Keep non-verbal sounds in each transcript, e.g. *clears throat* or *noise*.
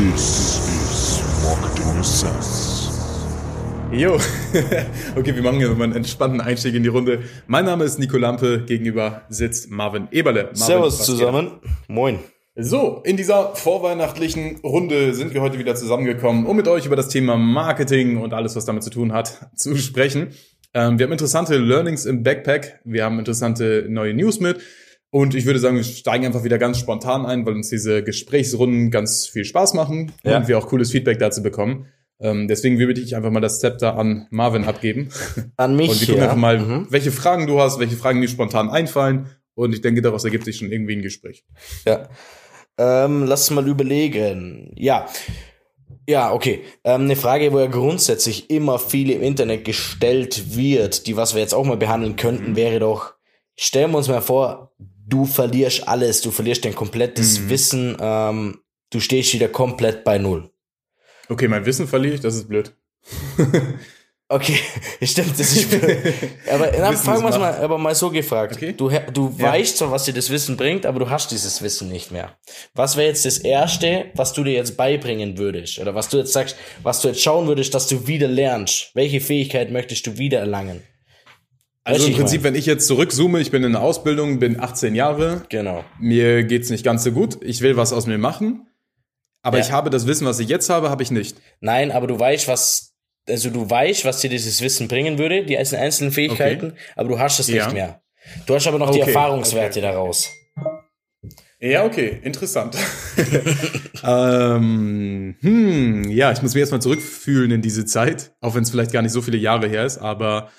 This is Marketing Sense. Jo, *laughs* okay, wir machen hier mal einen entspannten Einstieg in die Runde. Mein Name ist Nico Lampe, gegenüber sitzt Marvin Eberle. Marvin, Servus zusammen. Moin. geht? So, in dieser vorweihnachtlichen Runde sind wir heute wieder zusammengekommen, um mit euch über das Thema Marketing und alles, was damit zu tun hat, *laughs* zu sprechen. Ähm, wir haben interessante Learnings im Backpack, wir haben interessante neue News mit. Und ich würde sagen, wir steigen einfach wieder ganz spontan ein, weil uns diese Gesprächsrunden ganz viel Spaß machen Ja. und wir auch cooles Feedback dazu bekommen. Ähm, deswegen würde ich einfach mal das Zepter an Marvin abgeben. An mich. *laughs* Und wir gucken ja. einfach mal, Mhm. welche Fragen du hast, welche Fragen dir spontan einfallen. Und ich denke, daraus ergibt sich schon irgendwie ein Gespräch. Ja. Ähm, lass mal überlegen. Ja. Ja, okay. Ähm, eine Frage, wo ja grundsätzlich immer viel im Internet gestellt wird, die was wir jetzt auch mal behandeln könnten, wäre doch, stellen wir uns mal vor, du verlierst alles, du verlierst dein komplettes Wissen, ähm, du stehst wieder komplett bei Null. Okay, mein Wissen verliere ich, das ist blöd. *laughs* Okay, *laughs* stimmt, das ist *laughs* Aber dann Wissen fragen wir Macht. mal, aber mal so gefragt. Okay. Du, du Ja. weißt zwar, was dir das Wissen bringt, aber du hast dieses Wissen nicht mehr. Was wäre jetzt das Erste, was du dir jetzt beibringen würdest? Oder was du jetzt sagst, was du jetzt schauen würdest, dass du wieder lernst? Welche Fähigkeit möchtest du wieder erlangen? Also im Prinzip, wenn ich jetzt zurückzoome, ich bin in der Ausbildung, bin 18 Jahre, Genau. mir geht's nicht ganz so gut, ich will was aus mir machen, aber Ja. ich habe das Wissen, was ich jetzt habe, habe ich nicht. Nein, aber du weißt, was, also du weißt, was dir dieses Wissen bringen würde, die einzelnen Fähigkeiten, aber du hast es Ja. nicht mehr. Du hast aber noch die Okay, Erfahrungswerte okay. daraus. Ja, okay, interessant. *laughs* ähm, hm, ja, ich muss mich erstmal zurückfühlen in diese Zeit, auch wenn es vielleicht gar nicht so viele Jahre her ist, aber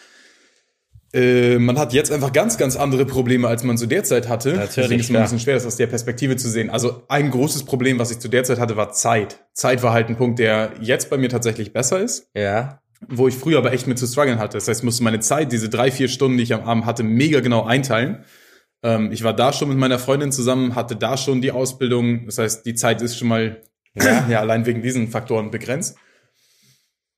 äh, man hat jetzt einfach ganz, ganz andere Probleme, als man zu der Zeit hatte. Natürlich, Deswegen ist es ein bisschen schwer, das aus der Perspektive zu sehen. Also ein großes Problem, was ich zu der Zeit hatte, war Zeit. Zeit war halt ein Punkt, der jetzt bei mir tatsächlich besser ist Ja. wo ich früher aber echt mit zu strugglen hatte. Das heißt, ich musste meine Zeit, diese drei, vier Stunden, die ich am Abend hatte, mega genau einteilen. Ähm, ich war da schon mit meiner Freundin zusammen, hatte da schon die Ausbildung. Das heißt, die Zeit ist schon mal ja. *clears throat* allein wegen diesen Faktoren begrenzt.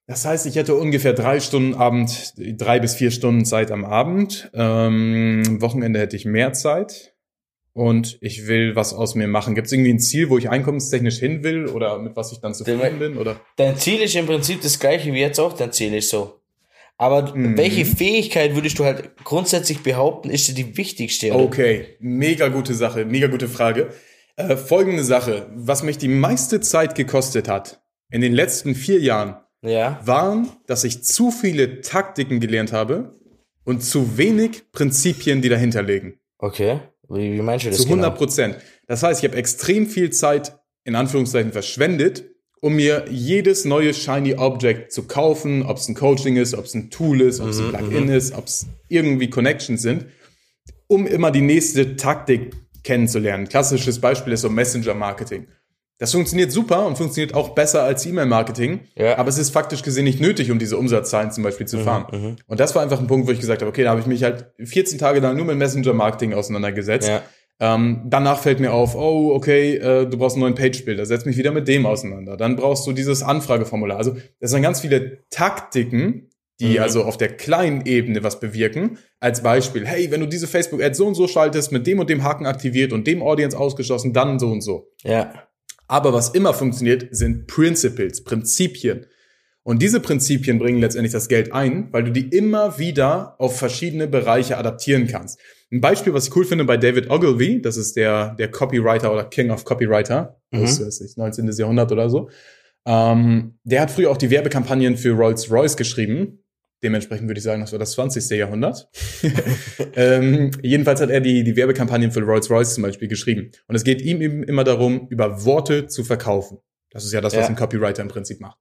Das heißt, ich hätte ungefähr drei Stunden Abend, drei bis vier Stunden Zeit am Abend. Ähm, Wochenende hätte ich mehr Zeit. Und ich will was aus mir machen. Gibt es irgendwie ein Ziel, wo ich einkommenstechnisch hin will oder mit was ich dann zufrieden bin? Oder? Dein Ziel ist im Prinzip das gleiche wie jetzt auch, dein Ziel ist so. Aber Mhm. welche Fähigkeit würdest du halt grundsätzlich behaupten, ist dir die wichtigste? oder? Okay, mega gute Sache, mega gute Frage. Äh, folgende Sache, was mich die meiste Zeit gekostet hat in den letzten vier Jahren, Ja. waren, dass ich zu viele Taktiken gelernt habe und zu wenig Prinzipien, die dahinter liegen. Okay. Wie, wie meinst du das Zu 100 genau? Prozent. Das heißt, ich habe extrem viel Zeit in Anführungszeichen verschwendet, um mir jedes neue shiny Object zu kaufen, ob es ein Coaching ist, ob es ein Tool ist, ob es Mhm, ein Plugin ist, ob es irgendwie Connections sind, um immer die nächste Taktik kennenzulernen. Klassisches Beispiel ist so Messenger-Marketing. Das funktioniert super und funktioniert auch besser als E-Mail-Marketing, Ja. aber es ist faktisch gesehen nicht nötig, um diese Umsatzzahlen zum Beispiel Mhm, zu fahren. Und das war einfach ein Punkt, wo ich gesagt habe, okay, da habe ich mich halt 14 Tage lang nur mit Messenger-Marketing auseinandergesetzt. Ja. Ähm, danach fällt mir auf, oh, okay, äh, du brauchst einen neuen Page-Builder, setz mich wieder mit dem auseinander. Dann brauchst du dieses Anfrageformular. Also das sind ganz viele Taktiken, die Mhm. also auf der kleinen Ebene was bewirken. Als Beispiel, hey, wenn du diese Facebook-Ad so und so schaltest, mit dem und dem Haken aktiviert und dem Audience ausgeschlossen, dann so und so. Ja. Aber was immer funktioniert, sind Principles, Prinzipien. Und diese Prinzipien bringen letztendlich das Geld ein, weil du die immer wieder auf verschiedene Bereiche adaptieren kannst. Ein Beispiel, was ich cool finde bei David Ogilvy, das ist der, der Copywriter oder King of Copywriter, aus weiß ich, 19. Jahrhundert oder so. Ähm, der hat früher auch die Werbekampagnen für Rolls-Royce geschrieben. Dementsprechend würde ich sagen, das war das 20. Jahrhundert. *laughs* ähm, jedenfalls hat er die, die Werbekampagnen für Rolls-Royce zum Beispiel geschrieben. Und es geht ihm eben immer darum, über Worte zu verkaufen. Das ist ja das, was Ja. ein Copywriter im Prinzip macht.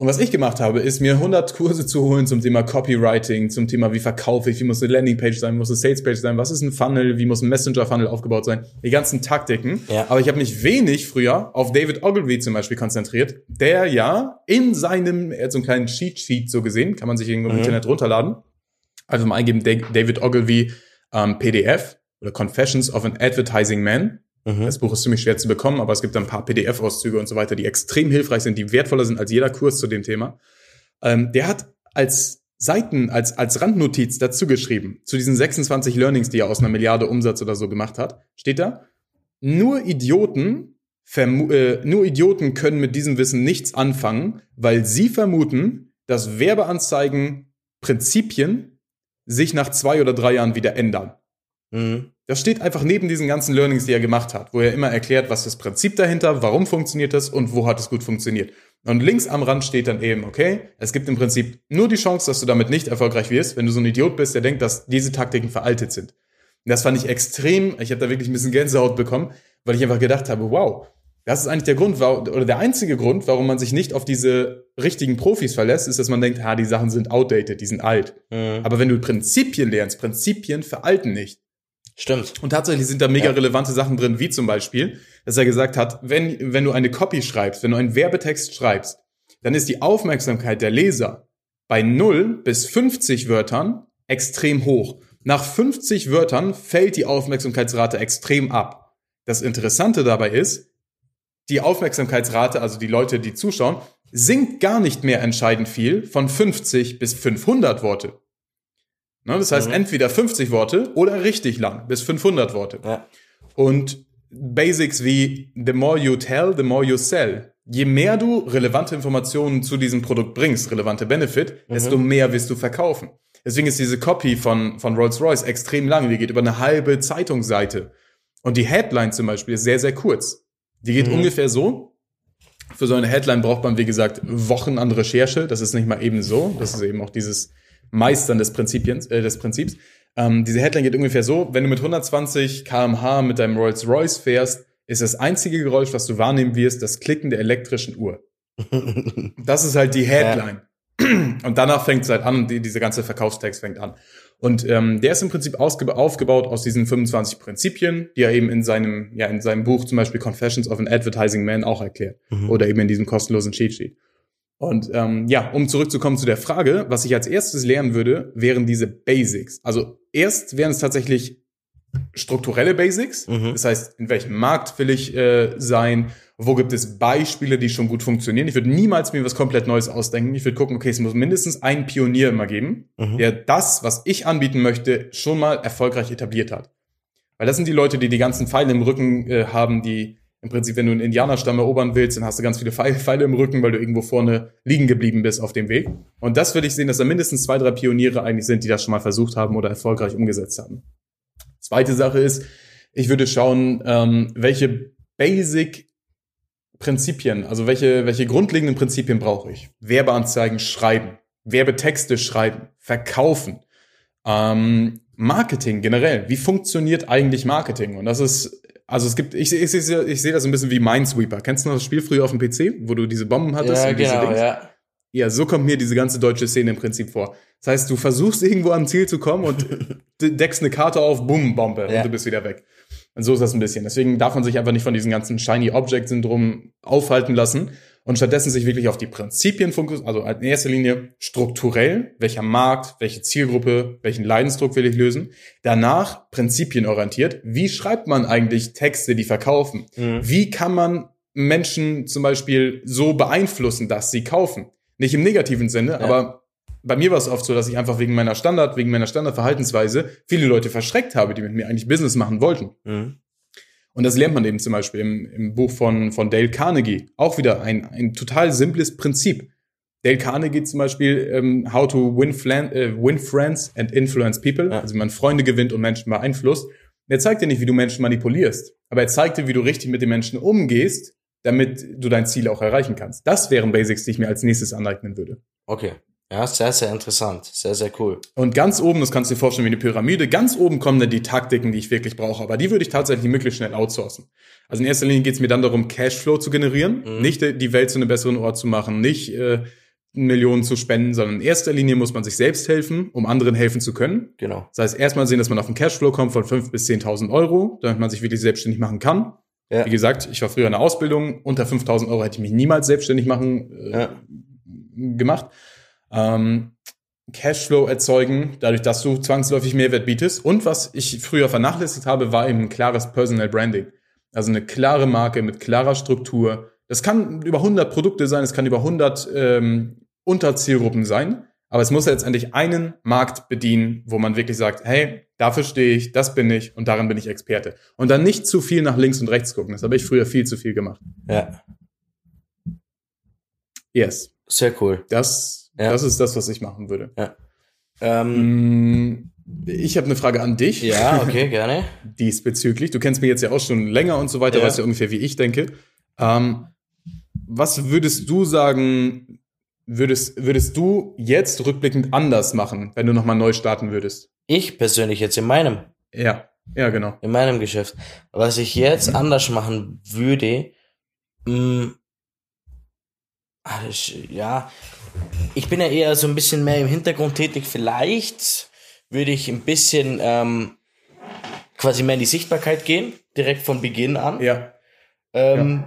Und was ich gemacht habe, ist mir 100 Kurse zu holen zum Thema Copywriting, zum Thema, wie verkaufe ich, wie muss eine Landingpage sein, wie muss eine Salespage sein, was ist ein Funnel, wie muss ein Messenger-Funnel aufgebaut sein, die ganzen Taktiken. Ja. Aber ich habe mich wenig früher auf David Ogilvy zum Beispiel konzentriert, der ja in seinem, er hat so einen kleinen Cheat-Sheet so gesehen, kann man sich irgendwo im Mhm. Internet runterladen. Also mal eingeben, Da- David Ogilvy ähm, PDF oder Confessions of an Advertising Man. Mhm. Das Buch ist ziemlich schwer zu bekommen, aber es gibt ein paar PDF-Auszüge und so weiter, die extrem hilfreich sind, die wertvoller sind als jeder Kurs zu dem Thema. Ähm, der hat als Seiten, als, als Randnotiz dazu geschrieben, zu diesen 26 Learnings, die er aus einer Milliarde Umsatz oder so gemacht hat, steht da, nur Idioten äh, nur Idioten können mit diesem Wissen nichts anfangen, weil sie vermuten, dass Werbeanzeigen Prinzipien sich nach zwei oder drei Jahren wieder ändern. Mhm. Das steht einfach neben diesen ganzen Learnings, die er gemacht hat, wo er immer erklärt, was das Prinzip dahinter, warum funktioniert das und wo hat es gut funktioniert. Und links am Rand steht dann eben, okay, es gibt im Prinzip nur die Chance, dass du damit nicht erfolgreich wirst, wenn du so ein Idiot bist, der denkt, dass diese Taktiken veraltet sind. Und das fand ich extrem, ich habe da wirklich ein bisschen Gänsehaut bekommen, weil ich einfach gedacht habe, wow, das ist eigentlich der Grund, oder der einzige Grund, warum man sich nicht auf diese richtigen Profis verlässt, ist, dass man denkt, ha, die Sachen sind outdated, die sind alt. Mhm. Aber wenn du Prinzipien lernst, Prinzipien veralten nicht. Stimmt. Und tatsächlich sind da mega Ja. relevante Sachen drin, wie zum Beispiel, dass er gesagt hat, wenn, wenn du eine Copy schreibst, wenn du einen Werbetext schreibst, dann ist die Aufmerksamkeit der Leser bei 0 bis 50 Wörtern extrem hoch. Nach 50 Wörtern fällt die Aufmerksamkeitsrate extrem ab. Das Interessante dabei ist, die Aufmerksamkeitsrate, also die Leute, die zuschauen, sinkt gar nicht mehr entscheidend viel von 50 bis 500 Worte. Ne, das heißt, Mhm. entweder 50 Worte oder richtig lang, bis 500 Worte. Ja. Und Basics wie the more you tell, the more you sell. Je mehr du relevante Informationen zu diesem Produkt bringst, relevante Benefit, desto mehr wirst du verkaufen. Deswegen ist diese Copy von, von Rolls-Royce extrem lang. Die geht über eine halbe Zeitungsseite. Und die Headline zum Beispiel ist sehr, sehr kurz. Die geht Mhm. ungefähr so. Für so eine Headline braucht man, wie gesagt, Wochen an Recherche. Das ist nicht mal eben so. Das ist eben auch dieses Meistern des, Prinzipiens, äh, des Prinzips. Ähm, diese Headline geht ungefähr so, wenn du mit 120 kmh mit deinem Rolls-Royce fährst, ist das einzige Geräusch, was du wahrnehmen wirst, das Klicken der elektrischen Uhr. *laughs* Das ist halt die Headline. *clears throat* Und danach fängt es halt an und die, dieser ganze Verkaufstext fängt an. Und ähm, der ist im Prinzip aufgebaut aus diesen 25 Prinzipien, die er eben in seinem, ja, in seinem Buch zum Beispiel Confessions of an Advertising Man auch erklärt. Mhm. Oder eben in diesem kostenlosen Cheat Sheet. Und ähm, ja, um zurückzukommen zu der Frage, was ich als erstes lernen würde, wären diese Basics. Also erst wären es tatsächlich strukturelle Basics. Mhm. Das heißt, in welchem Markt will ich äh, sein? Wo gibt es Beispiele, die schon gut funktionieren? Ich würde niemals mir was komplett Neues ausdenken. Ich würde gucken, okay, es muss mindestens einen Pionier immer geben, Mhm. der das, was ich anbieten möchte, schon mal erfolgreich etabliert hat. Weil das sind die Leute, die die ganzen Pfeile im Rücken äh, haben, die im Prinzip, wenn du einen Indianerstamm erobern willst, dann hast du ganz viele Pfeile, im Rücken, weil du irgendwo vorne liegen geblieben bist auf dem Weg. Und das würde ich sehen, dass da mindestens zwei, drei Pioniere eigentlich sind, die das schon mal versucht haben oder erfolgreich umgesetzt haben. Zweite Sache ist, ich würde schauen, ähm, welche Basic Prinzipien, also welche, welche grundlegenden Prinzipien brauche ich? Werbeanzeigen schreiben, Werbetexte schreiben, verkaufen, ähm, Marketing generell. Wie funktioniert eigentlich Marketing? Und das ist, also es gibt, ich, ich, ich, ich sehe das ein bisschen wie Minesweeper. Kennst du noch das Spiel früher auf dem PC, wo du diese Bomben hattest? Ja, und diese genau, Dings? ja. Ja, so kommt mir diese ganze deutsche Szene im Prinzip vor. Das heißt, du versuchst irgendwo am Ziel zu kommen und *laughs* de- deckst eine Karte auf, bumm, Bombe, Ja. und du bist wieder weg. Und so ist das ein bisschen. Deswegen darf man sich einfach nicht von diesem ganzen Shiny Object Syndrom aufhalten lassen und stattdessen sich wirklich auf die Prinzipien fokussieren, also in erster Linie strukturell, welcher Markt, welche Zielgruppe, welchen Leidensdruck will ich lösen. Danach prinzipienorientiert, wie schreibt man eigentlich Texte, die verkaufen? Mhm. Wie kann man Menschen zum Beispiel so beeinflussen, dass sie kaufen? Nicht im negativen Sinne, Ja. aber bei mir war es oft so, dass ich einfach wegen meiner Standard, wegen meiner Standardverhaltensweise viele Leute verschreckt habe, die mit mir eigentlich Business machen wollten. Mhm. Und das lernt man eben zum Beispiel im, im Buch von, von Dale Carnegie. Auch wieder ein, ein total simples Prinzip. Dale Carnegie zum Beispiel, ähm, How to win, flan, äh, win Friends and Influence People, Ja. also wie man Freunde gewinnt und Menschen beeinflusst. Und er zeigt dir nicht, wie du Menschen manipulierst, aber er zeigt dir, wie du richtig mit den Menschen umgehst, damit du dein Ziel auch erreichen kannst. Das wären Basics, die ich mir als nächstes aneignen würde. Okay. Ja, sehr, sehr interessant. Sehr, sehr cool. Und ganz oben, das kannst du dir vorstellen wie eine Pyramide, ganz oben kommen dann die Taktiken, die ich wirklich brauche. Aber die würde ich tatsächlich möglichst schnell outsourcen. Also in erster Linie geht es mir dann darum, Cashflow zu generieren, Mhm. nicht äh, die Welt zu einem besseren Ort zu machen, nicht äh, Millionen zu spenden, sondern in erster Linie muss man sich selbst helfen, um anderen helfen zu können. Genau. Das heißt, erstmal sehen, dass man auf einen Cashflow kommt von 5.000 bis 10.000 Euro, damit man sich wirklich selbstständig machen kann. Ja. Wie gesagt, ich war früher in der Ausbildung, unter 5.000 Euro hätte ich mich niemals selbstständig machen äh, Ja. gemacht. Ähm, Cashflow erzeugen, dadurch, dass du zwangsläufig Mehrwert bietest. Und was ich früher vernachlässigt habe, war eben ein klares Personal Branding. Also eine klare Marke mit klarer Struktur. Das kann über 100 Produkte sein, es kann über 100 ähm, Unterzielgruppen sein. Aber es muss letztendlich einen Markt bedienen, wo man wirklich sagt, hey, dafür stehe ich, das bin ich und darin bin ich Experte. Und dann nicht zu viel nach links und rechts gucken. Das habe ich früher viel zu viel gemacht. Ja, Yes. sehr cool. Das, Ja. das ist das, was ich machen würde. Ähm, Mm, Ich habe eine Frage an dich. ja, okay, gerne. *laughs* diesbezüglich. Du kennst mich jetzt ja auch schon länger und so weiter, Ja. weißt ja ungefähr, wie ich denke. Ähm, was würdest du sagen, würdest, würdest du jetzt rückblickend anders machen, wenn du nochmal neu starten würdest? Ich persönlich jetzt in meinem, Ja, ja, genau. in meinem Geschäft. Was ich jetzt anders machen würde, mh, das- ja, ich bin ja eher so ein bisschen mehr im Hintergrund tätig. Vielleicht würde ich ein bisschen ähm, quasi mehr in die Sichtbarkeit gehen, direkt von Beginn an. Ja, Ähm,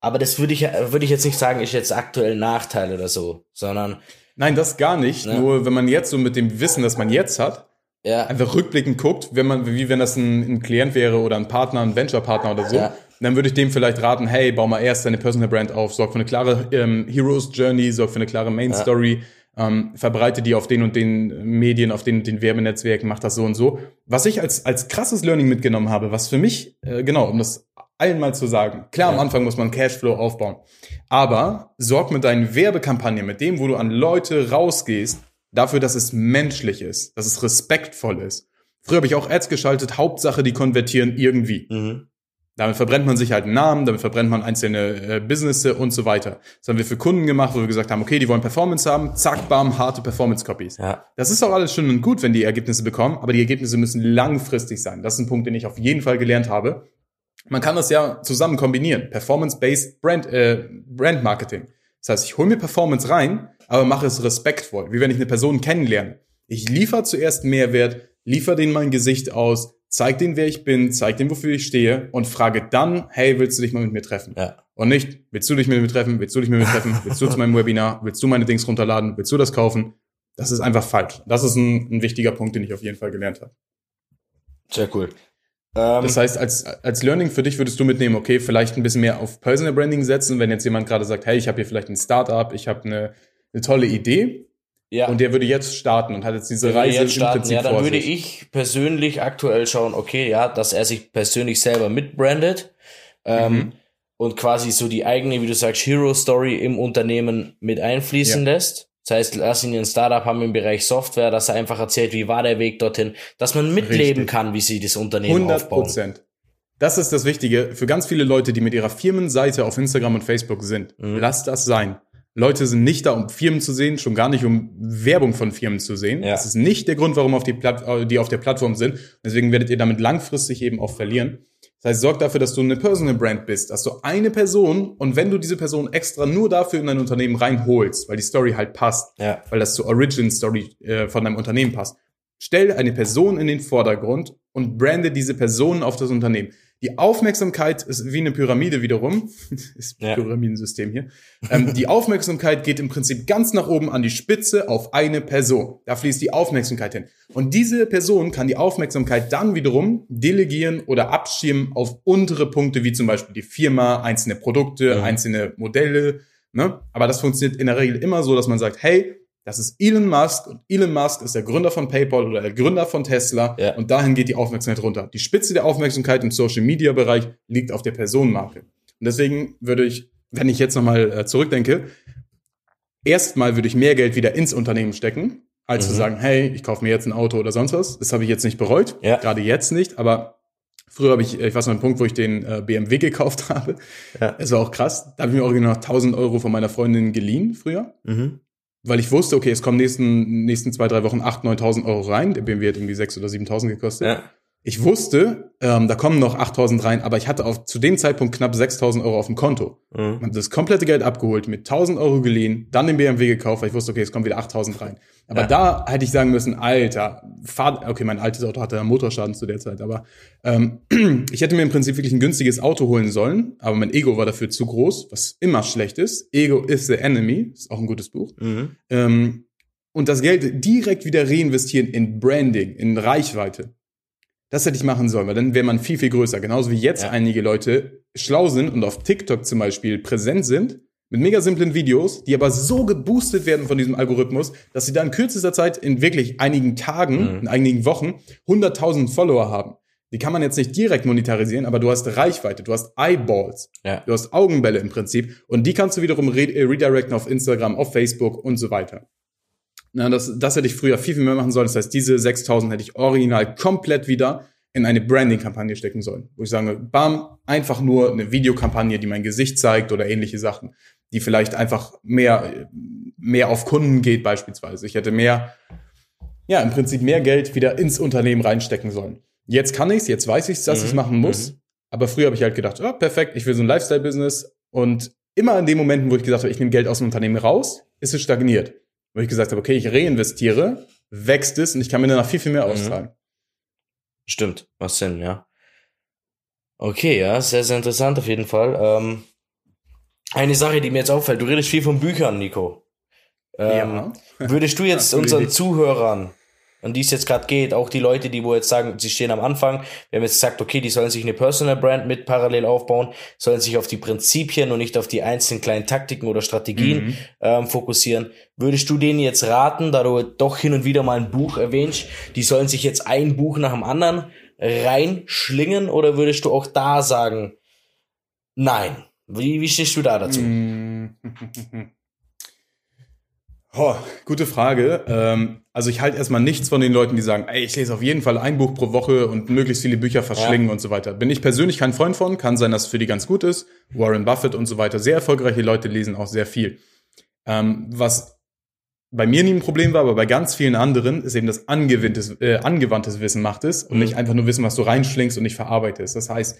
Aber das würde ich, würde ich jetzt nicht sagen, ist jetzt aktuell ein Nachteil oder so, sondern nein, das gar nicht. Ja. Nur wenn man jetzt so mit dem Wissen, das man jetzt hat, ja, einfach rückblickend guckt, wenn man, wie wenn das ein, ein Klient wäre oder ein Partner, ein Venture-Partner oder so, Ja. Dann würde ich dem vielleicht raten, hey, bau mal erst deine Personal Brand auf, sorg für eine klare ähm, Heroes Journey, sorg für eine klare Main Story, ähm, verbreite die auf den und den Medien, auf den und den Werbenetzwerken, mach das so und so. Was ich als, als krasses Learning mitgenommen habe, was für mich, äh, genau, um das allen mal zu sagen, klar, am Ja. Anfang muss man Cashflow aufbauen, aber sorg mit deinen Werbekampagnen, mit dem, wo du an Leute rausgehst, dafür, dass es menschlich ist, dass es respektvoll ist. Früher habe ich auch Ads geschaltet, Hauptsache, die konvertieren irgendwie. mhm. Damit verbrennt man sich halt einen Namen, damit verbrennt man einzelne äh, Businesses und so weiter. Das haben wir für Kunden gemacht, wo wir gesagt haben, okay, die wollen Performance haben, zack, bam, harte Performance-Copies. ja, Das ist auch alles schön und gut, wenn die Ergebnisse bekommen, aber die Ergebnisse müssen langfristig sein. Das ist ein Punkt, den ich auf jeden Fall gelernt habe. Man kann das ja zusammen kombinieren. Performance-based Brand, äh, Brand Marketing. Das heißt, ich hole mir Performance rein, aber mache es respektvoll, wie wenn ich eine Person kennenlerne. Ich liefere zuerst Mehrwert, liefere denen mein Gesicht aus, zeig denen, wer ich bin, zeig denen, wofür ich stehe und frage dann, hey, willst du dich mal mit mir treffen? ja, Und nicht, willst du dich mit mir treffen? Willst du dich mit mir treffen? Willst du zu meinem Webinar? Willst du meine Dings runterladen? Willst du das kaufen? Das ist einfach falsch. Das ist ein, ein wichtiger Punkt, den ich auf jeden Fall gelernt habe. sehr cool. Ähm, Das heißt, als, als Learning für dich würdest du mitnehmen, okay, vielleicht ein bisschen mehr auf Personal Branding setzen, wenn jetzt jemand gerade sagt, hey, ich habe hier vielleicht ein Startup, ich habe eine, eine tolle Idee ja. und der würde jetzt starten und hat jetzt diese Reise jetzt starten, im Prinzip ja, dann würde ich persönlich aktuell schauen, okay, ja, dass er sich persönlich selber mitbrandet ähm, Mhm. und quasi so die eigene, wie du sagst, Hero Story im Unternehmen mit einfließen lässt. Das heißt, lass ihn ein Startup haben im Bereich Software, dass er einfach erzählt, wie war der Weg dorthin, dass man mitleben Richtig. kann, wie sie das Unternehmen 100 aufbauen. Prozent. Das ist das Wichtige für ganz viele Leute, die mit ihrer Firmenseite auf Instagram und Facebook sind. Mhm. Lasst das sein. Leute sind nicht da, um Firmen zu sehen, schon gar nicht, um Werbung von Firmen zu sehen. Ja. Das ist nicht der Grund, warum auf die, Platt, äh, die auf der Plattform sind. Deswegen werdet ihr damit langfristig eben auch verlieren. Das heißt, sorg dafür, dass du eine Personal Brand bist, dass du eine Person und wenn du diese Person extra nur dafür in dein Unternehmen reinholst, weil die Story halt passt, Ja, weil das zur Origin Story äh, von deinem Unternehmen passt. Stell eine Person in den Vordergrund und brande diese Person auf das Unternehmen. Die Aufmerksamkeit ist wie eine Pyramide wiederum. *laughs* ist Ja. Pyramidensystem hier. Ähm, die Aufmerksamkeit geht im Prinzip ganz nach oben an die Spitze auf eine Person. Da fließt die Aufmerksamkeit hin. Und diese Person kann die Aufmerksamkeit dann wiederum delegieren oder abschirmen auf untere Punkte, wie zum Beispiel die Firma, einzelne Produkte, Mhm. einzelne Modelle. Ne? Aber das funktioniert in der Regel immer so, dass man sagt, hey, das ist Elon Musk und Elon Musk ist der Gründer von PayPal oder der Gründer von Tesla Ja. und dahin geht die Aufmerksamkeit runter. Die Spitze der Aufmerksamkeit im Social Media Bereich liegt auf der Personenmarke. Und deswegen würde ich, wenn ich jetzt nochmal äh, zurückdenke, erstmal würde ich mehr Geld wieder ins Unternehmen stecken, als zu Mhm. sagen, hey, ich kaufe mir jetzt ein Auto oder sonst was. Das habe ich jetzt nicht bereut, Ja. gerade jetzt nicht, aber früher habe ich, ich weiß noch einen Punkt, wo ich den äh, BMW gekauft *laughs* habe. Ja. Es war auch krass. Da habe ich mir original 1000 Euro von meiner Freundin geliehen früher mhm. Weil ich wusste, okay, es kommen nächsten, nächsten zwei, drei Wochen 8.000, 9.000 Euro rein. Der BMW hat irgendwie 6.000 oder 7.000 gekostet. ja, Ich wusste, ähm, da kommen noch 8.000 rein, aber ich hatte auf, zu dem Zeitpunkt knapp 6.000 Euro auf dem Konto. mhm. Hat das komplette Geld abgeholt, mit 1.000 Euro geliehen, dann den BMW gekauft, weil ich wusste, okay, es kommen wieder 8.000 rein. Aber Ja. da hätte ich sagen müssen, Alter, fahr, okay, mein altes Auto hatte einen Motorschaden zu der Zeit, aber ähm, *clears throat* ich hätte mir im Prinzip wirklich ein günstiges Auto holen sollen, aber mein Ego war dafür zu groß, was immer schlecht ist. Ego is the enemy, ist auch ein gutes Buch. Mhm. Ähm, und das Geld direkt wieder reinvestieren in Branding, in Reichweite. Das hätte ich machen sollen, weil dann wäre man viel, viel größer. Genauso wie jetzt Ja. einige Leute schlau sind und auf TikTok zum Beispiel präsent sind mit mega simplen Videos, die aber so geboostet werden von diesem Algorithmus, dass sie da in kürzester Zeit in wirklich einigen Tagen, Mhm. in einigen Wochen 100.000 Follower haben. Die kann man jetzt nicht direkt monetarisieren, aber du hast Reichweite, du hast Eyeballs, Ja. du hast Augenbälle im Prinzip und die kannst du wiederum re äh, redirecten auf Instagram, auf Facebook und so weiter. Na, das, das hätte ich früher viel, viel mehr machen sollen. Das heißt, diese 6000 hätte ich original komplett wieder in eine Branding-Kampagne stecken sollen. Wo ich sage, bam, einfach nur eine Videokampagne, die mein Gesicht zeigt oder ähnliche Sachen, die vielleicht einfach mehr, mehr auf Kunden geht beispielsweise. Ich hätte mehr, ja, im Prinzip mehr Geld wieder ins Unternehmen reinstecken sollen. Jetzt kann ich's, jetzt weiß ich's, dass Mhm, ich's machen muss. mhm. Aber früher habe ich halt gedacht, oh, perfekt, ich will so ein Lifestyle-Business. Und immer in den Momenten, wo ich gesagt habe, ich nehme Geld aus dem Unternehmen raus, ist es stagniert. Wo ich gesagt habe, okay, ich reinvestiere, wächst es und ich kann mir danach viel, viel mehr Mhm. auszahlen. Stimmt, macht Sinn, ja. Okay, ja, sehr, sehr interessant auf jeden Fall. Ähm, eine Sache, die mir jetzt auffällt, du redest viel von Büchern, Nico. Ähm, Würdest du jetzt *laughs* Ja, unseren. Zuhörern, an die es jetzt gerade geht, auch die Leute, die wo jetzt sagen, sie stehen am Anfang, wir haben jetzt gesagt, okay, die sollen sich eine Personal Brand mit parallel aufbauen, sollen sich auf die Prinzipien und nicht auf die einzelnen kleinen Taktiken oder Strategien Mhm. ähm, fokussieren. Würdest du denen jetzt raten, da du doch hin und wieder mal ein Buch erwähnst, die sollen sich jetzt ein Buch nach dem anderen reinschlingen oder würdest du auch da sagen, nein? Wie, wie stehst du da dazu? *laughs* Oh, gute Frage. Ähm, also ich halte erstmal nichts von den Leuten, die sagen, ey, ich lese auf jeden Fall ein Buch pro Woche und möglichst viele Bücher verschlingen und so weiter. Bin ich persönlich kein Freund von, kann sein, dass es für die ganz gut ist. Warren Buffett und so weiter. Sehr erfolgreiche Leute lesen auch sehr viel. Ähm, was bei mir nie ein Problem war, aber bei ganz vielen anderen ist eben das angewandtes, äh, angewandtes Wissen macht es und Mhm. nicht einfach nur Wissen, was du reinschlingst und nicht verarbeitest. Das heißt,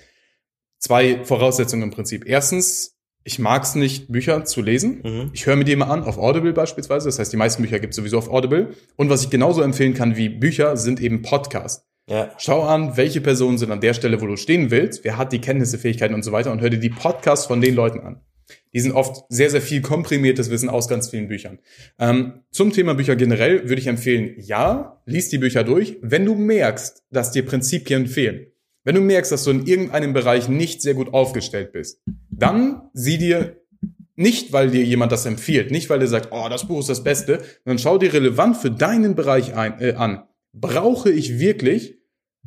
zwei Voraussetzungen im Prinzip. Erstens, ich mag es nicht, Bücher zu lesen. Mhm. Ich höre mir die immer an, auf Audible beispielsweise. Das heißt, die meisten Bücher gibt es sowieso auf Audible. Und was ich genauso empfehlen kann wie Bücher, sind eben Podcasts. Ja. Schau an, welche Personen sind an der Stelle, wo du stehen willst, wer hat die Kenntnisse, Fähigkeiten und so weiter und hör dir die Podcasts von den Leuten an. Die sind oft sehr, sehr viel komprimiertes Wissen aus ganz vielen Büchern. Ähm, zum Thema Bücher generell würde ich empfehlen, ja, lies die Bücher durch, wenn du merkst, dass dir Prinzipien fehlen. Wenn du merkst, dass du in irgendeinem Bereich nicht sehr gut aufgestellt bist, dann sieh dir nicht, weil dir jemand das empfiehlt, nicht weil der sagt, oh, das Buch ist das Beste, sondern schau dir relevant für deinen Bereich ein, äh, an. Brauche ich wirklich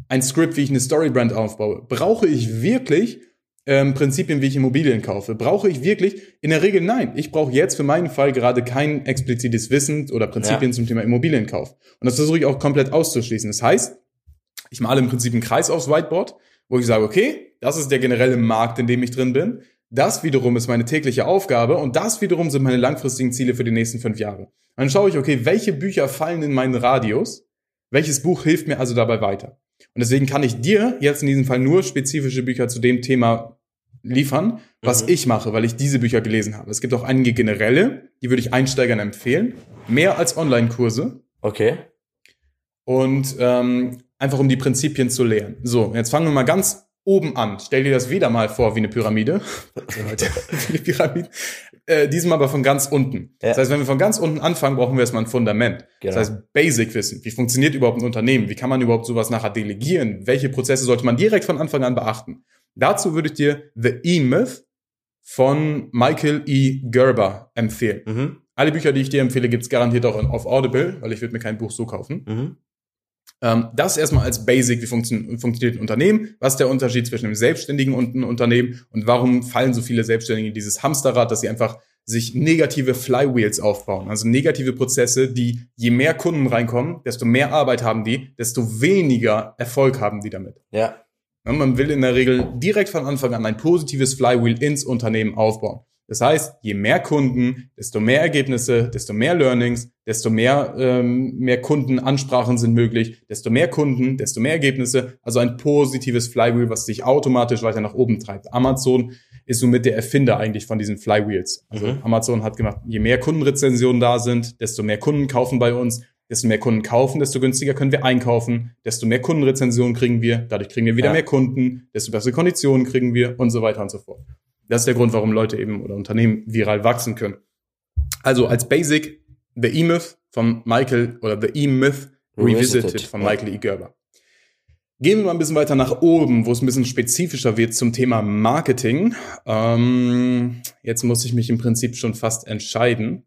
ein Skript, wie ich eine Storybrand aufbaue? Brauche ich wirklich ähm, Prinzipien, wie ich Immobilien kaufe? Brauche ich wirklich? In der Regel nein. Ich brauche jetzt für meinen Fall gerade kein explizites Wissen oder Prinzipien zum Thema Immobilienkauf. Und das versuche ich auch komplett auszuschließen. Das heißt, ich male im Prinzip einen Kreis aufs Whiteboard, wo ich sage, okay, das ist der generelle Markt, in dem ich drin bin. Das wiederum ist meine tägliche Aufgabe und das wiederum sind meine langfristigen Ziele für die nächsten fünf Jahre. Dann schaue ich, okay, welche Bücher fallen in meinen Radius? Welches Buch hilft mir also dabei weiter? Und deswegen kann ich dir jetzt in diesem Fall nur spezifische Bücher zu dem Thema liefern, was Mhm. ich mache, weil ich diese Bücher gelesen habe. Es gibt auch einige generelle, die würde ich Einsteigern empfehlen. Mehr als Online-Kurse Okay. und ähm, einfach um die Prinzipien zu lernen. So, jetzt fangen wir mal ganz oben an. Stell dir das wieder mal vor wie eine Pyramide. *laughs* Wie eine Pyramide. Äh, diesmal aber von ganz unten. Ja. Das heißt, wenn wir von ganz unten anfangen, brauchen wir erstmal ein Fundament. Genau. Das heißt, Basic-Wissen. Wie funktioniert überhaupt ein Unternehmen? Wie kann man überhaupt sowas nachher delegieren? Welche Prozesse sollte man direkt von Anfang an beachten? Dazu würde ich dir The E-Myth von Michael E. Gerber empfehlen. Mhm. Alle Bücher, die ich dir empfehle, gibt's garantiert auch auf Audible, weil ich würde mir kein Buch so kaufen. Mhm. Ähm, das erstmal als Basic, wie funktio funktioniert ein Unternehmen, was ist der Unterschied zwischen einem Selbstständigen und einem Unternehmen und warum fallen so viele Selbstständige in dieses Hamsterrad, dass sie einfach sich negative Flywheels aufbauen, also negative Prozesse, die je mehr Kunden reinkommen, desto mehr Arbeit haben die, desto weniger Erfolg haben die damit. Ja. Ja, Man will in der Regel direkt von Anfang an ein positives Flywheel ins Unternehmen aufbauen. Das heißt, je mehr Kunden, desto mehr Ergebnisse, desto mehr Learnings, desto mehr, ähm, mehr Kundenansprachen sind möglich, desto mehr Kunden, desto mehr Ergebnisse. Also ein positives Flywheel, was sich automatisch weiter nach oben treibt. Amazon ist somit der Erfinder eigentlich von diesen Flywheels. Also Mhm. Amazon hat gemacht, je mehr Kundenrezensionen da sind, desto mehr Kunden kaufen bei uns, desto mehr Kunden kaufen, desto günstiger können wir einkaufen, desto mehr Kundenrezensionen kriegen wir, dadurch kriegen wir wieder Ja. mehr Kunden, desto bessere Konditionen kriegen wir und so weiter und so fort. Das ist der Grund, warum Leute eben oder Unternehmen viral wachsen können. Also als Basic The E-Myth von Michael oder The E-Myth Revisited, Revisited, von. Michael E. Gerber. Gehen wir mal ein bisschen weiter nach oben, wo es ein bisschen spezifischer wird zum Thema Marketing. Ähm, jetzt muss ich mich im Prinzip schon fast entscheiden.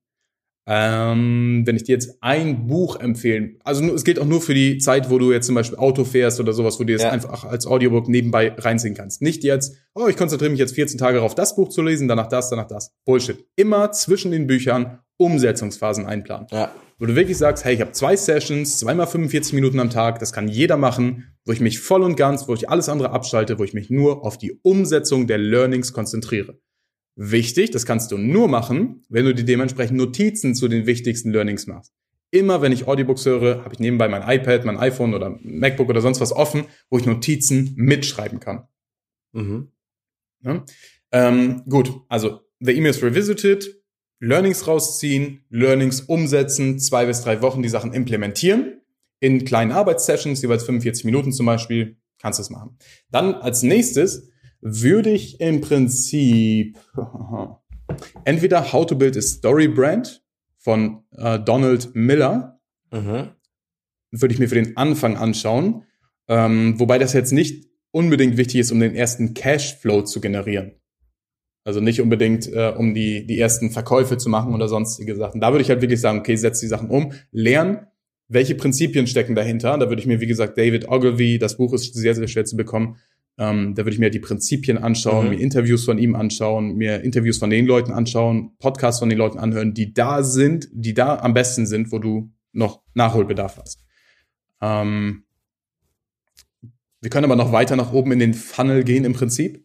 Ähm, wenn ich dir jetzt ein Buch empfehlen, also es gilt auch nur für die Zeit, wo du jetzt zum Beispiel Auto fährst oder sowas, wo du das Ja. einfach als Audiobook nebenbei reinziehen kannst. Nicht jetzt, oh, ich konzentriere mich jetzt 14 Tage darauf, das Buch zu lesen, danach das, danach das. Bullshit. Immer zwischen den Büchern Umsetzungsphasen einplanen. Ja. Wo du wirklich sagst, hey, ich habe zwei Sessions, zweimal 45 Minuten am Tag, das kann jeder machen, wo ich mich voll und ganz, wo ich alles andere abschalte, wo ich mich nur auf die Umsetzung der Learnings konzentriere. Wichtig, das kannst du nur machen, wenn du dir dementsprechend Notizen zu den wichtigsten Learnings machst. Immer wenn ich Audiobooks höre, habe ich nebenbei mein iPad, mein iPhone oder MacBook oder sonst was offen, wo ich Notizen mitschreiben kann. Mhm. Ja? Ähm, gut, also The Emails Revisited, Learnings rausziehen, Learnings umsetzen, zwei bis drei Wochen die Sachen implementieren. In kleinen Arbeitssessions, jeweils 45 Minuten zum Beispiel, kannst du es machen. Dann als nächstes würde ich im Prinzip *laughs* entweder How to Build a Story Brand von äh, Donald Miller Mhm. würde ich mir für den Anfang anschauen. Ähm, wobei das jetzt nicht unbedingt wichtig ist, um den ersten Cashflow zu generieren. Also nicht unbedingt, äh, um die, die ersten Verkäufe zu machen oder sonstige Sachen. Da würde ich halt wirklich sagen, okay, setz die Sachen um, lern, welche Prinzipien stecken dahinter. Da würde ich mir, wie gesagt, David Ogilvy, das Buch ist sehr, sehr schwer zu bekommen. Ähm, da würde ich mir die Prinzipien anschauen, Mhm. mir Interviews von ihm anschauen, mir Interviews von den Leuten anschauen, Podcasts von den Leuten anhören, die da sind, die da am besten sind, wo du noch Nachholbedarf hast. Ähm, wir können aber noch weiter nach oben in den Funnel gehen im Prinzip.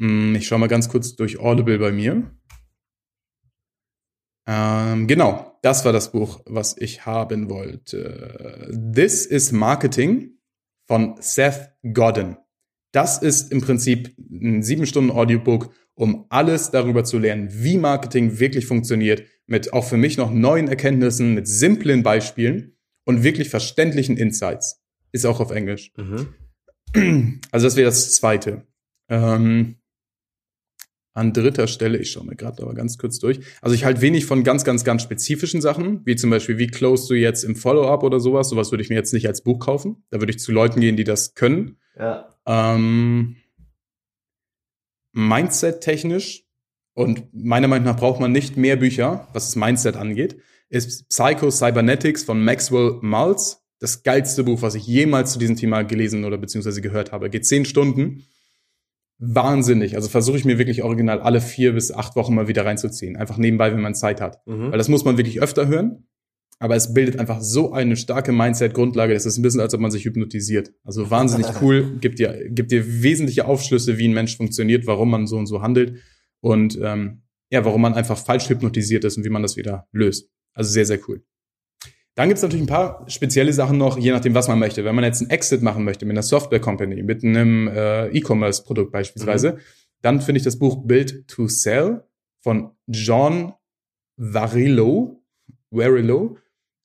Hm, Ich schaue mal ganz kurz durch Audible bei mir. Ähm, genau, das war das Buch, was ich haben wollte. This is Marketing von Seth Godin. Das ist im Prinzip ein sieben Stunden Audiobook, um alles darüber zu lernen, wie Marketing wirklich funktioniert, mit auch für mich noch neuen Erkenntnissen, mit simplen Beispielen und wirklich verständlichen Insights. Ist auch auf Englisch. Mhm. Also das wäre das zweite. Ähm, an dritter Stelle, ich schaue mir gerade aber ganz kurz durch. Also ich halte wenig von ganz, ganz, ganz spezifischen Sachen, wie zum Beispiel, wie close du jetzt im Follow-up oder sowas. Sowas würde ich mir jetzt nicht als Buch kaufen. Da würde ich zu Leuten gehen, die das können. Ja. Ähm, Mindset-technisch und meiner Meinung nach braucht man nicht mehr Bücher, was das Mindset angeht, ist Psycho Cybernetics von Maxwell Maltz. Das geilste Buch, was ich jemals zu diesem Thema gelesen oder beziehungsweise gehört habe. Geht zehn Stunden. Wahnsinnig. Also versuche ich mir wirklich original alle vier bis acht Wochen mal wieder reinzuziehen. Einfach nebenbei, wenn man Zeit hat. Mhm. Weil das muss man wirklich öfter hören. Aber es bildet einfach so eine starke Mindset-Grundlage. Das ist ein bisschen, als ob man sich hypnotisiert. Also wahnsinnig *laughs* cool. Gibt dir, gibt dir wesentliche Aufschlüsse, wie ein Mensch funktioniert, warum man so und so handelt. Und ähm, ja, warum man einfach falsch hypnotisiert ist und wie man das wieder löst. Also sehr, sehr cool. Dann gibt's natürlich ein paar spezielle Sachen noch, je nachdem, was man möchte. Wenn man jetzt einen Exit machen möchte mit einer Software-Company, mit einem äh, E-Commerce-Produkt beispielsweise, dann finde ich das Buch Build to Sell von John Varillo, Varillo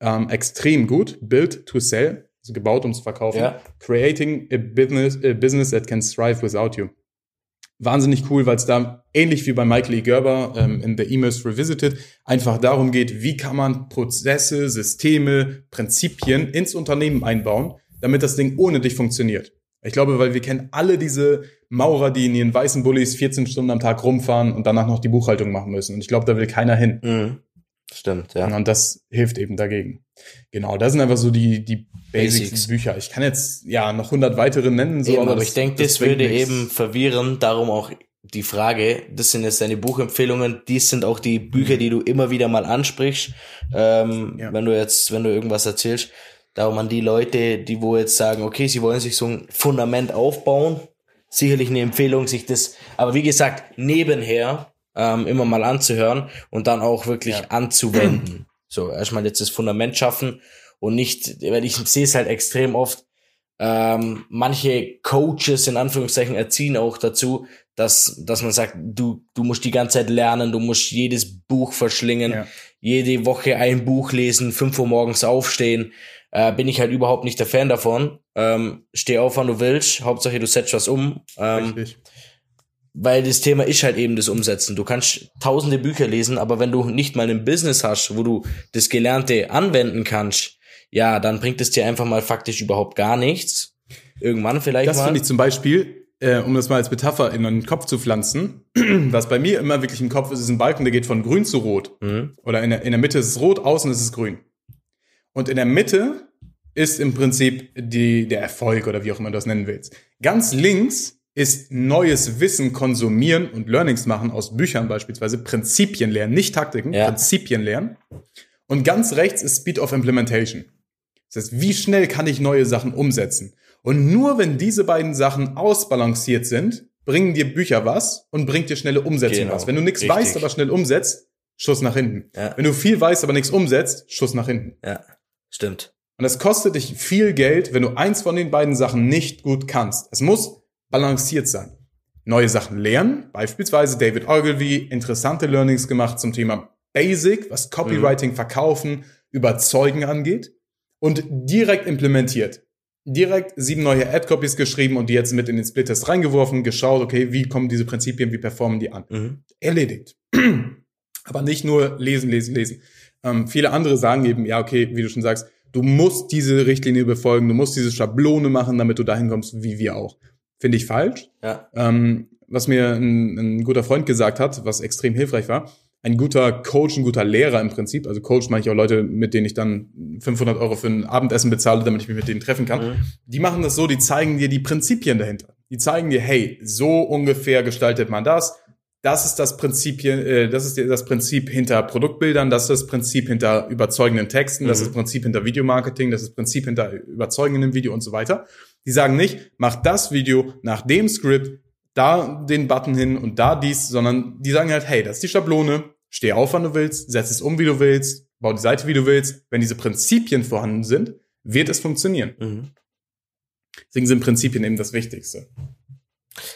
ähm, extrem gut. Build to Sell, also gebaut, um zu verkaufen. Ja. Creating a business, a business that can thrive without you. Wahnsinnig cool, weil es da ähnlich wie bei Michael E. Gerber ähm, in The Emails Revisited einfach darum geht, wie kann man Prozesse, Systeme, Prinzipien ins Unternehmen einbauen, damit das Ding ohne dich funktioniert. Ich glaube, weil wir kennen alle diese Maurer, die in ihren weißen Bullis 14 Stunden am Tag rumfahren und danach noch die Buchhaltung machen müssen. Und ich glaube, da will keiner hin. Mhm. Stimmt, ja. Und das hilft eben dagegen. Genau, das sind einfach so die, die Basics, Basics. Bücher. Ich kann jetzt ja noch 100 weitere nennen. So, Eben, aber ich denke, das, bringt würde nichts. eben verwirren, darum auch die Frage, das sind jetzt deine Buchempfehlungen, dies sind auch die Bücher, die du immer wieder mal ansprichst, ähm, Ja. wenn du jetzt, wenn du irgendwas erzählst. Darum an die Leute, die wo jetzt sagen, okay, sie wollen sich so ein Fundament aufbauen, sicherlich eine Empfehlung, sich das, aber wie gesagt, nebenher ähm, immer mal anzuhören und dann auch wirklich Ja. anzuwenden. *clears throat* So, erstmal jetzt das Fundament schaffen und nicht, weil ich sehe es halt extrem oft, ähm, manche Coaches in Anführungszeichen erziehen auch dazu, dass, dass man sagt, du, du musst die ganze Zeit lernen, du musst jedes Buch verschlingen, Ja. jede Woche ein Buch lesen, 5 Uhr morgens aufstehen. Äh, bin ich halt überhaupt nicht der Fan davon. Ähm, steh auf, wann du willst. Hauptsache, du setzt was um. Ähm, Richtig. Weil das Thema ist halt eben das Umsetzen. Du kannst tausende Bücher lesen, aber wenn du nicht mal ein Business hast, wo du das Gelernte anwenden kannst, ja, dann bringt es dir einfach mal faktisch überhaupt gar nichts. irgendwann vielleicht Das mal. finde ich zum Beispiel, äh, um das mal als Metapher in den Kopf zu pflanzen, *clears throat* was bei mir immer wirklich im Kopf ist, ist ein Balken, der geht von grün zu rot. Mhm. Oder in der, in der Mitte ist es rot, außen ist es grün. Und in der Mitte ist im Prinzip die, der Erfolg oder wie auch immer du das nennen willst. Ganz links ist neues Wissen konsumieren und Learnings machen aus Büchern beispielsweise, Prinzipien lernen, nicht Taktiken, Ja. Prinzipien lernen. Und ganz rechts ist Speed of Implementation. Das heißt, wie schnell kann ich neue Sachen umsetzen? Und nur wenn diese beiden Sachen ausbalanciert sind, bringen dir Bücher was und bringt dir schnelle Umsetzung Genau, was. Wenn du nichts richtig. weißt, aber schnell umsetzt, Schuss nach hinten. Ja. Wenn du viel weißt, aber nichts umsetzt, Schuss nach hinten. Ja, stimmt. Und es kostet dich viel Geld, wenn du eins von den beiden Sachen nicht gut kannst. Es muss balanciert sein. Neue Sachen lernen, beispielsweise David Ogilvy, interessante Learnings gemacht zum Thema Basic, was Copywriting, Verkaufen, Überzeugen angeht und direkt implementiert. Direkt sieben neue Ad-Copies geschrieben und die jetzt mit in den Splitters reingeworfen, geschaut, okay, wie kommen diese Prinzipien, wie performen die an Mhm. erledigt. *clears throat* Aber nicht nur lesen, lesen, lesen. Ähm, viele andere sagen eben, ja, okay, wie du schon sagst, du musst diese Richtlinie befolgen, du musst diese Schablone machen, damit du dahin kommst, wie wir auch. Finde ich falsch. Ja. Ähm, was mir ein, ein guter Freund gesagt hat, was extrem hilfreich war, ein guter Coach, ein guter Lehrer im Prinzip, also Coach meine ich auch Leute, mit denen ich dann 500 Euro für ein Abendessen bezahle, damit ich mich mit denen treffen kann. Mhm. Die machen das so, die zeigen dir die Prinzipien dahinter. Die zeigen dir, hey, so ungefähr gestaltet man das. Das ist das Prinzip, äh, das ist das Prinzip hinter Produktbildern, das ist das Prinzip hinter überzeugenden Texten, das Mhm. ist das Prinzip hinter Videomarketing, das ist das Prinzip hinter überzeugendem Video und so weiter. Die sagen nicht, mach das Video nach dem Skript, da den Button hin und da dies, sondern die sagen halt, hey, das ist die Schablone, steh auf, wann du willst, setz es um, wie du willst, bau die Seite, wie du willst. Wenn diese Prinzipien vorhanden sind, wird es funktionieren. Mhm. Deswegen sind Prinzipien eben das Wichtigste.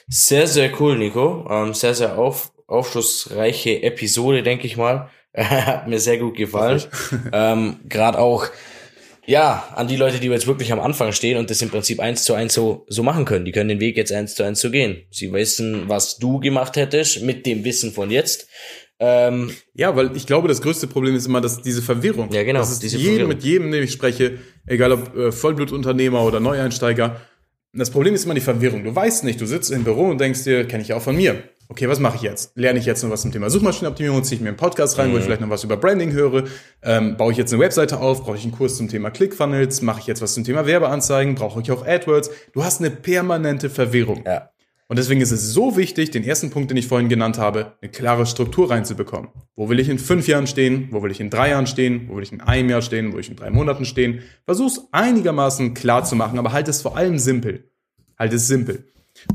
Sehr, sehr cool, Nico. Ähm, sehr, sehr auf, aufschlussreiche Episode, denke ich mal. *laughs* Hat mir sehr gut gefallen. *laughs* ähm, Gerade auch, ja, an die Leute, die jetzt wirklich am Anfang stehen und das im Prinzip eins zu eins so, so machen können. Die können den Weg jetzt eins zu eins so gehen. Sie wissen, was du gemacht hättest mit dem Wissen von jetzt. Ähm, Ja, weil ich glaube, das größte Problem ist immer, dass diese Verwirrung. Ja, genau, Das ist jedem, Verwirrung. mit jedem, den ich spreche, egal ob äh, Vollblutunternehmer oder Neueinsteiger. Das Problem ist immer die Verwirrung. Du weißt nicht, du sitzt im Büro und denkst dir, kenne ich ja auch von mir. Okay, was mache ich jetzt? Lerne ich jetzt noch was zum Thema Suchmaschinenoptimierung? Ziehe ich mir einen Podcast rein, wo ich vielleicht noch was über Branding höre? Ähm, baue ich jetzt eine Webseite auf? Brauche ich einen Kurs zum Thema ClickFunnels? Mache ich jetzt was zum Thema Werbeanzeigen? Brauche ich auch AdWords? Du hast eine permanente Verwirrung. ja. Und deswegen ist es so wichtig, den ersten Punkt, den ich vorhin genannt habe, eine klare Struktur reinzubekommen. Wo will ich in fünf Jahren stehen? Wo will ich in drei Jahren stehen? Wo will ich in einem Jahr stehen? Wo will ich in drei Monaten stehen? Versuch's einigermaßen klar zu machen, aber halt es vor allem simpel. Halt es simpel.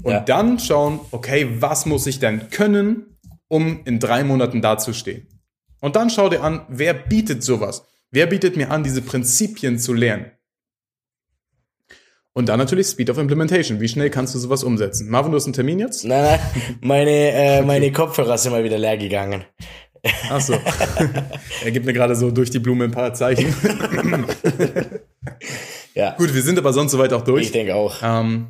Und Ja. dann schauen, okay, was muss ich denn können, um in drei Monaten dazustehen? Und dann schau dir an, wer bietet sowas? Wer bietet mir an, diese Prinzipien zu lernen? Und dann natürlich Speed of Implementation. Wie schnell kannst du sowas umsetzen? Marvin, du hast einen Termin jetzt? Nein, nein, meine, äh, meine Kopfhörer sind mal wieder leer gegangen. Ach so. *laughs* er gibt mir gerade so durch die Blume ein paar Zeichen. *laughs* Ja, Gut, wir sind aber sonst soweit auch durch. ich denke auch. Ähm,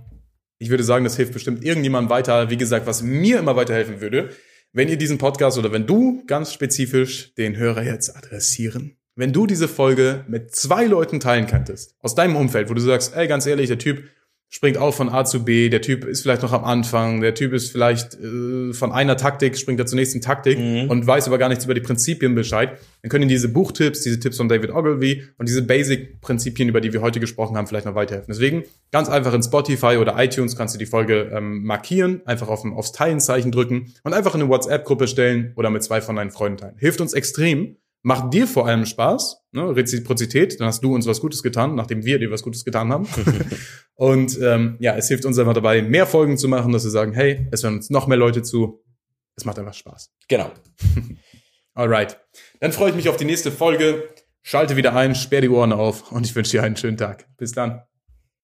ich würde sagen, das hilft bestimmt irgendjemandem weiter. Wie gesagt, was mir immer weiterhelfen würde, wenn ihr diesen Podcast oder wenn du ganz spezifisch den Hörer jetzt adressieren, wenn du diese Folge mit zwei Leuten teilen könntest, aus deinem Umfeld, wo du sagst, ey, ganz ehrlich, der Typ springt auch von A zu B, der Typ ist vielleicht noch am Anfang, der Typ ist vielleicht äh, von einer Taktik, springt er zur nächsten Taktik und weiß aber gar nichts über die Prinzipien Bescheid, dann können diese Buchtipps, diese Tipps von David Ogilvy und diese Basic-Prinzipien, über die wir heute gesprochen haben, vielleicht noch weiterhelfen. Deswegen ganz einfach in Spotify oder iTunes kannst du die Folge ähm, markieren, einfach auf, aufs Teilenzeichen drücken und einfach in eine WhatsApp-Gruppe stellen oder mit zwei von deinen Freunden teilen. Hilft uns extrem, macht dir vor allem Spaß, ne? Reziprozität, dann hast du uns was Gutes getan, nachdem wir dir was Gutes getan haben. *laughs* und ähm, ja, es hilft uns einfach dabei, mehr Folgen zu machen, dass wir sagen, hey, es hören uns noch mehr Leute zu. Es macht einfach Spaß. Genau. *laughs* Alright. Dann freue ich mich auf die nächste Folge. Schalte wieder ein, sperr die Ohren auf und ich wünsche dir einen schönen Tag. Bis dann.